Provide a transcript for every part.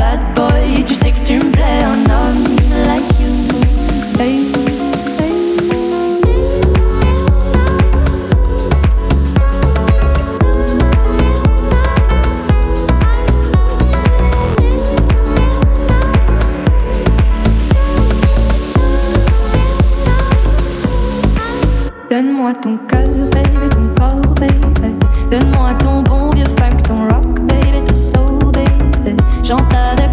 Bad boy, tu sais que tu me plais, un homme like you. Donne-moi ton cœur, baby, ton corps, baby. Donne-moi ton bon vieux juntada é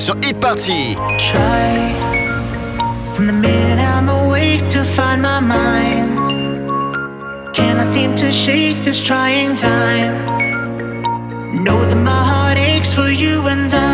sur Hit Party. try. From the minute I'm awake to find my mind Cannot seem to shake this trying time. Know that my heart aches for you and I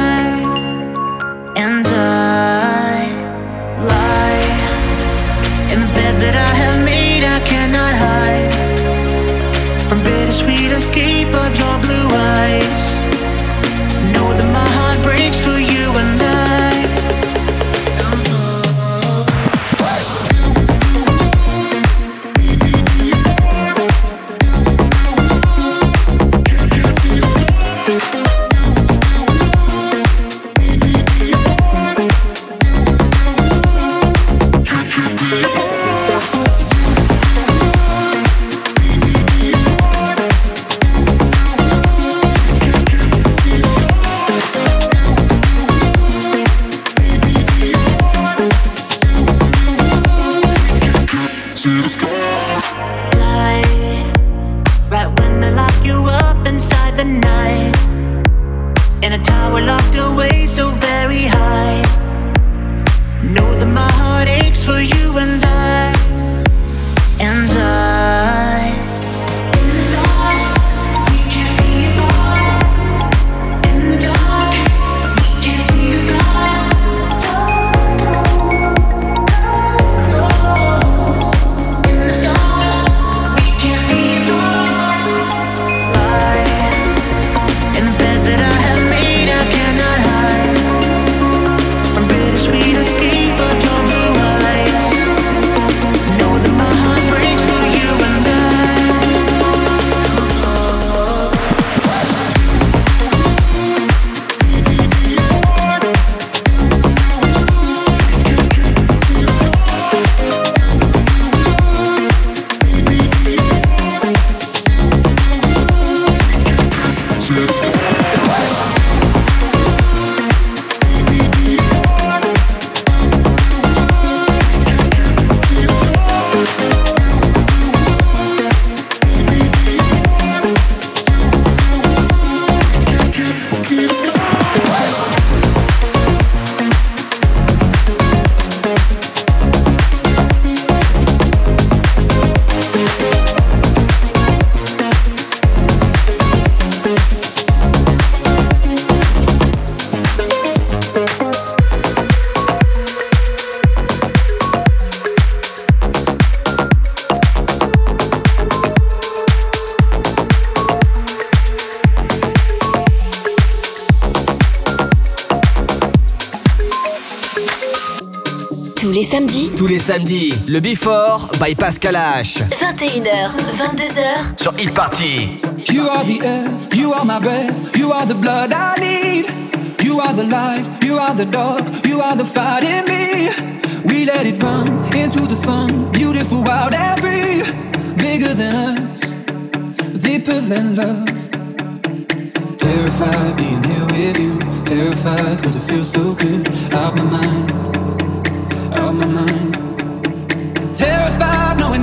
Tous les samedis, le Before by Pascal H. 21h, 22h sur Hit Party. You are the air, you are my breath, you are the blood I need. You are the light, you are the dark, you are the fight in me. We let it run into the sun, beautiful, wild and free. Bigger than us, deeper than love. Terrified being here with you, terrified cause it feels so good. Out my mind, out my mind. Terrified knowing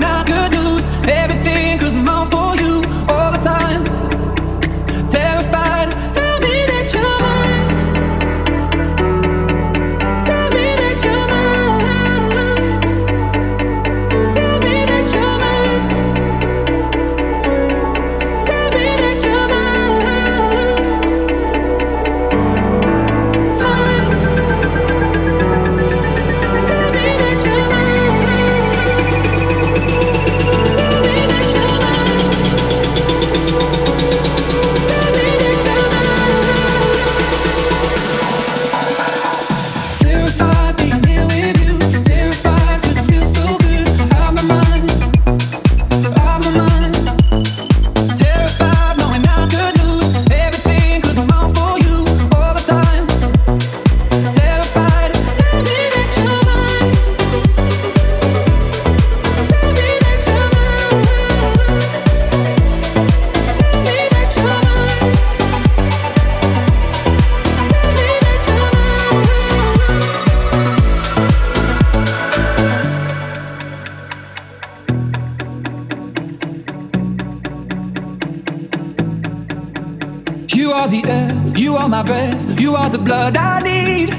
the air, you are my breath, you are the blood I need.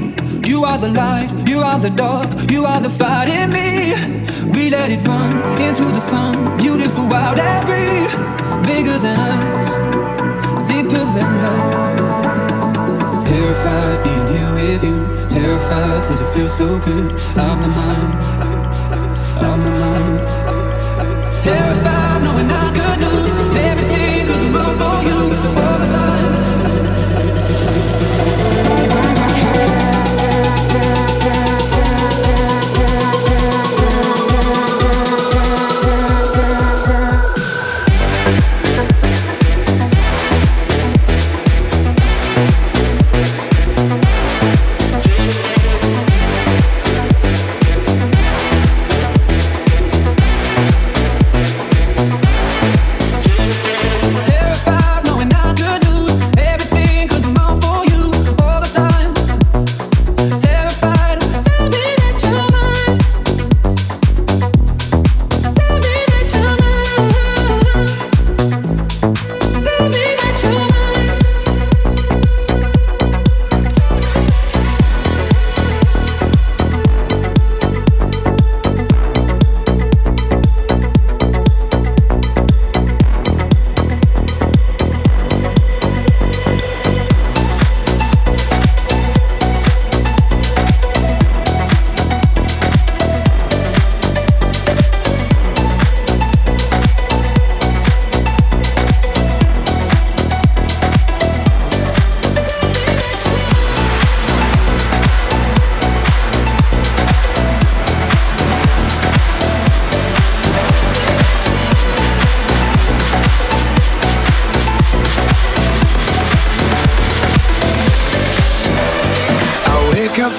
You are the light, you are the dark, you are the fight in me. We let it run into the sun, beautiful, wild and free. Bigger than us, deeper than love. Terrified being here with you, terrified cause it feels so good. Out my mind, out my mind. Terrified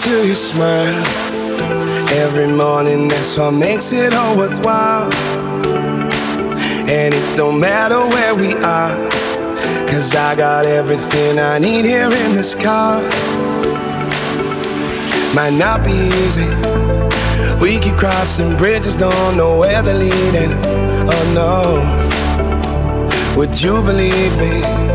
To your smile every morning. That's what makes it all worthwhile. And it don't matter where we are, cause I got everything I need here in this car. Might not be easy. We keep crossing bridges, don't know where they're leading. Oh no. Would you believe me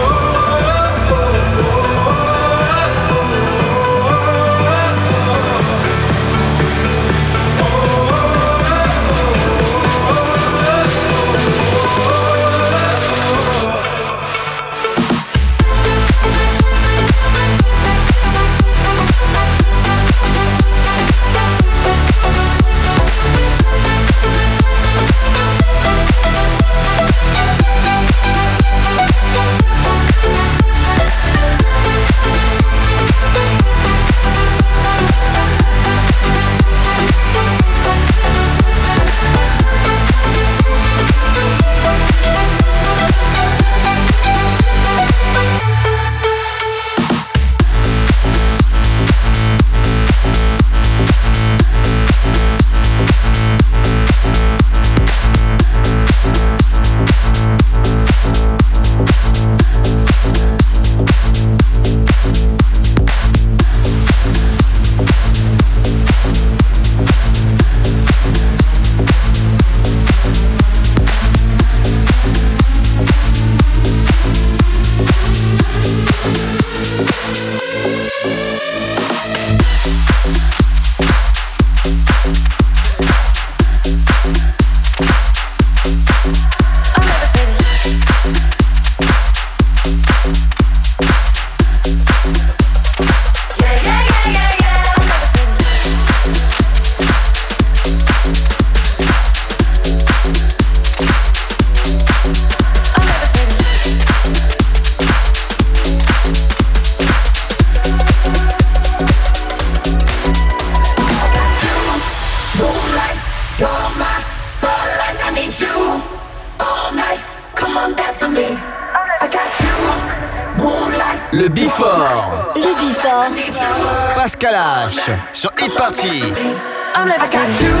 I'm. I got you.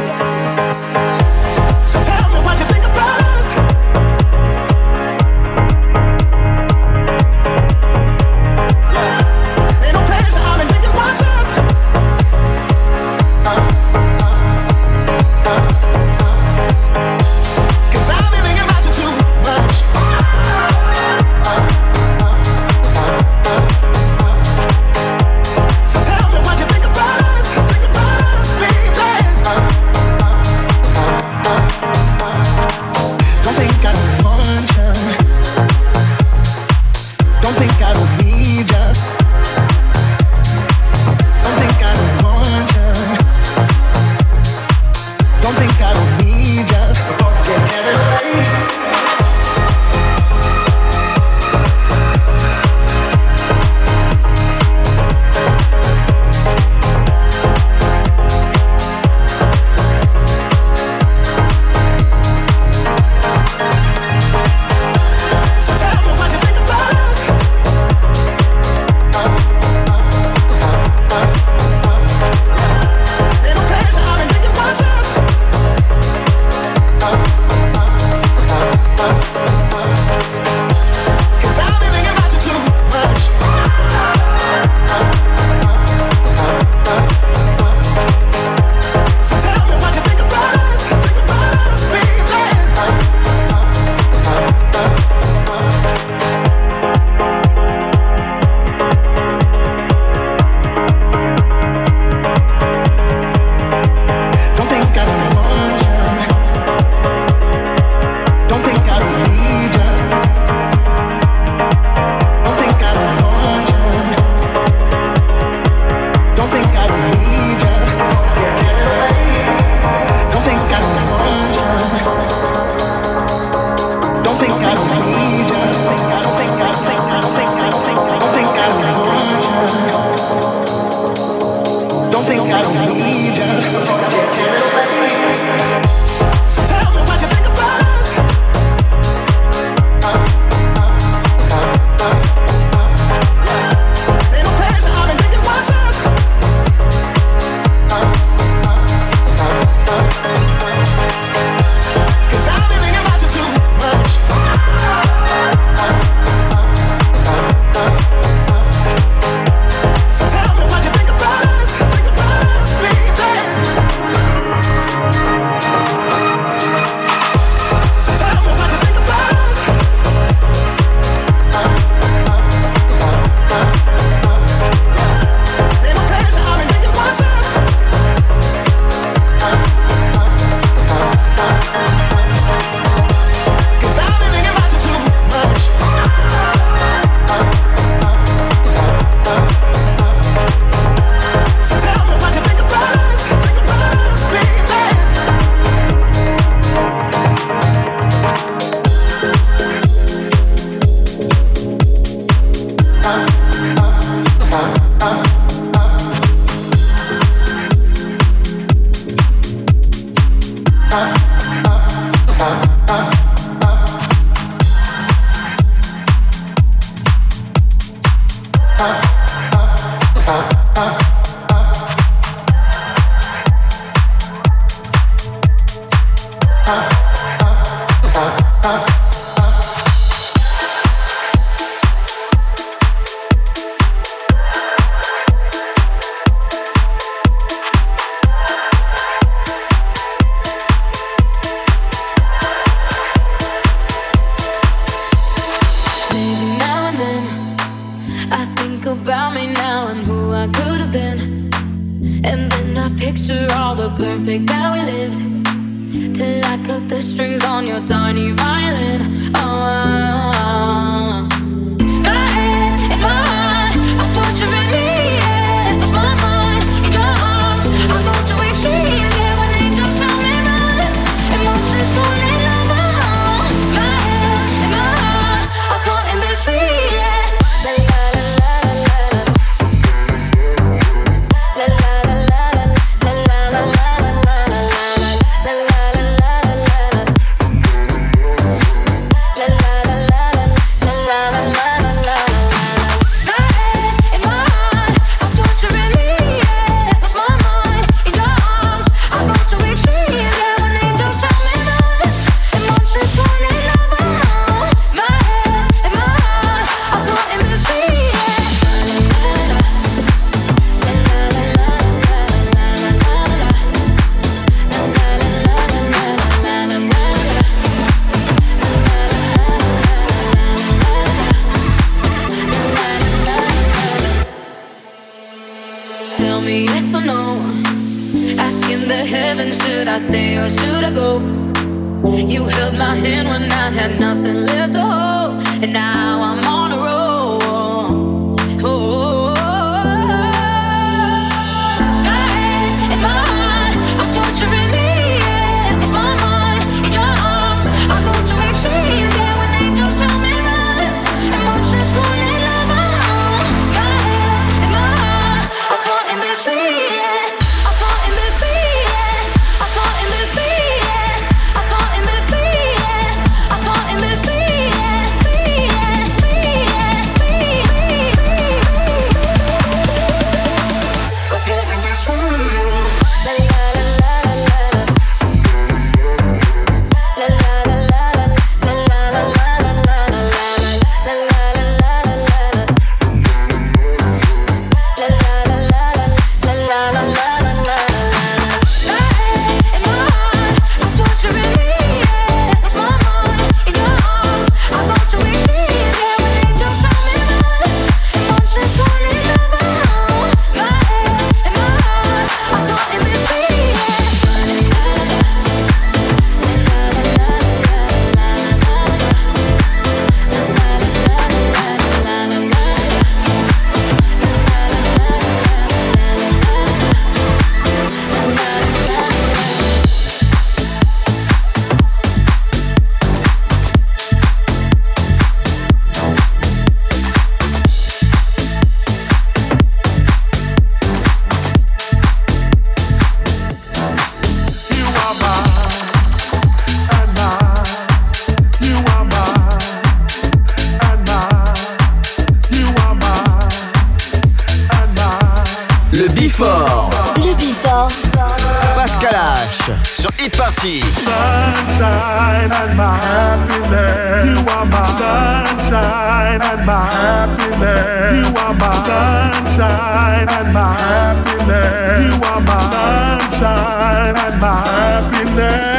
My happiness. You are my sunshine and my happiness.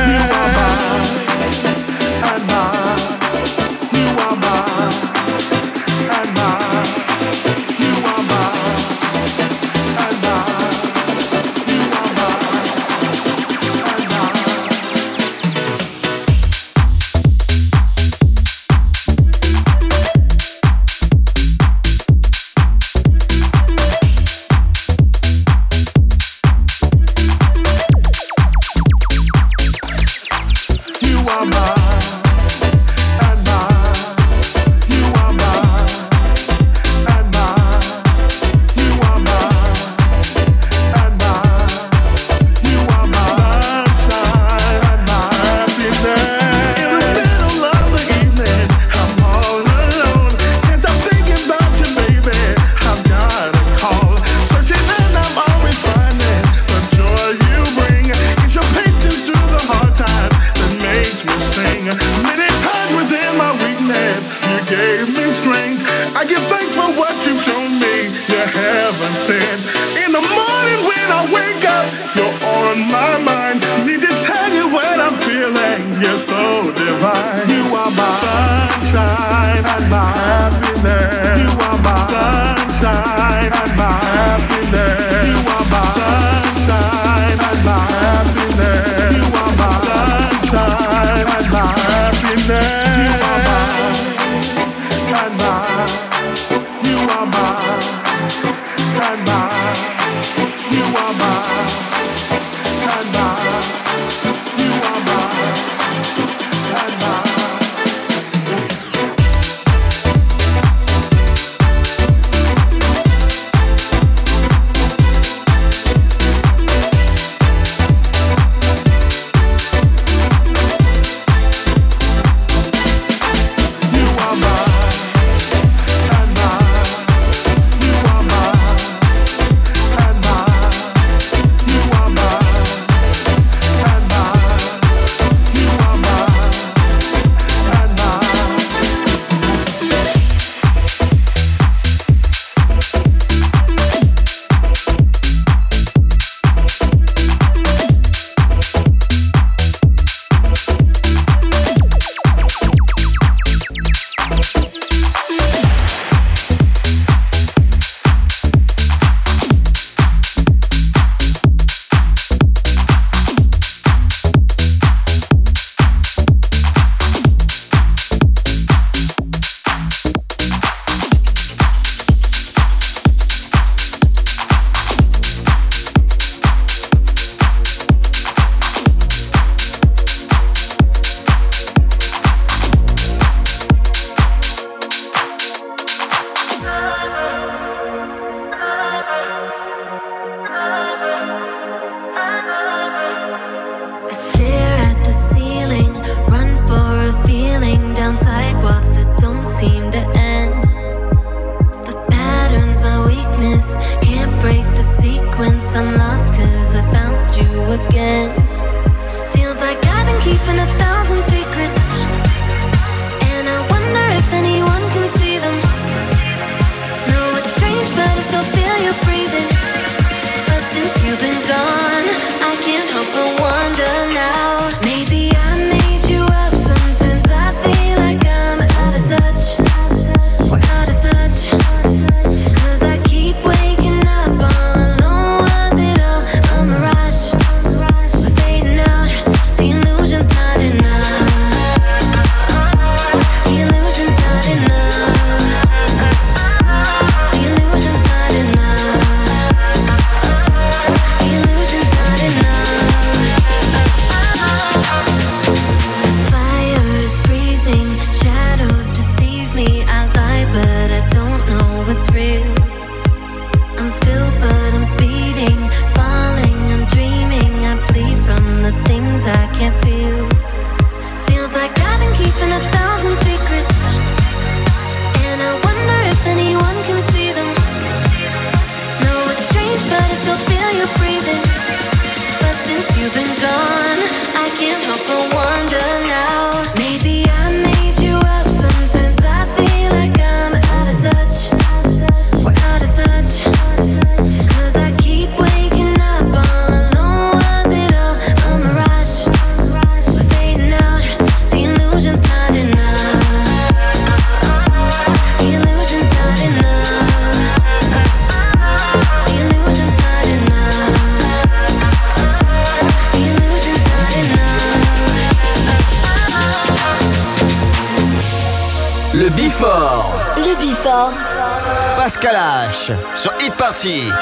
气。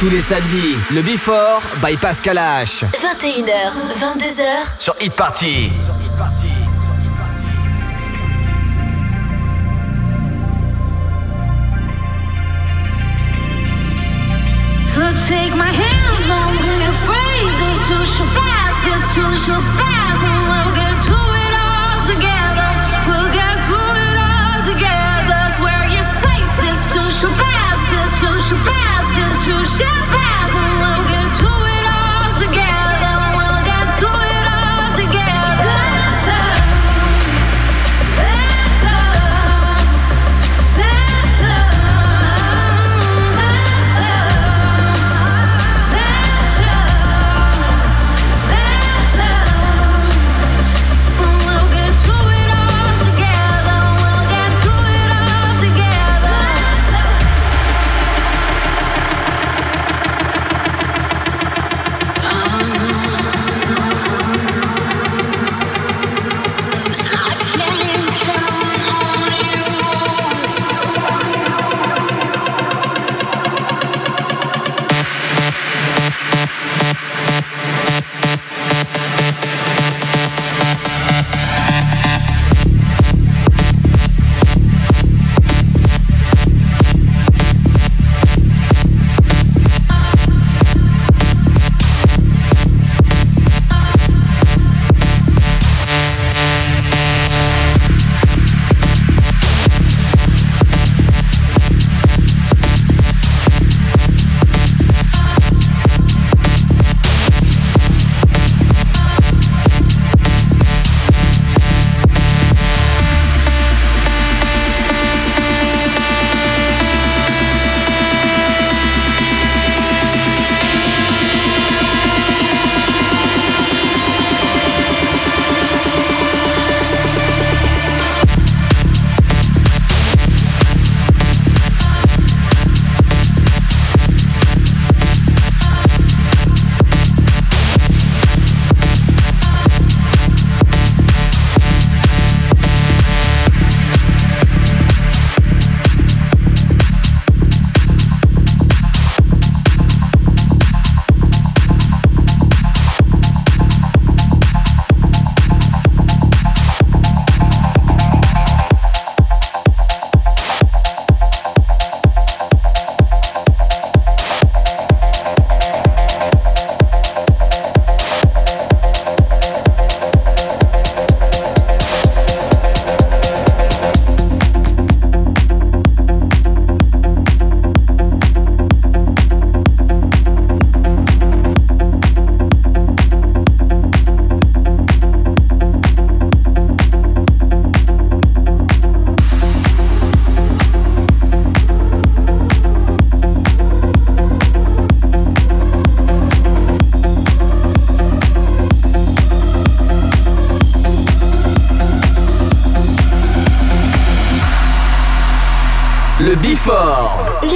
Tous les samedis, le Before by Pascal H. 21h, 22h. Sur Hit Party.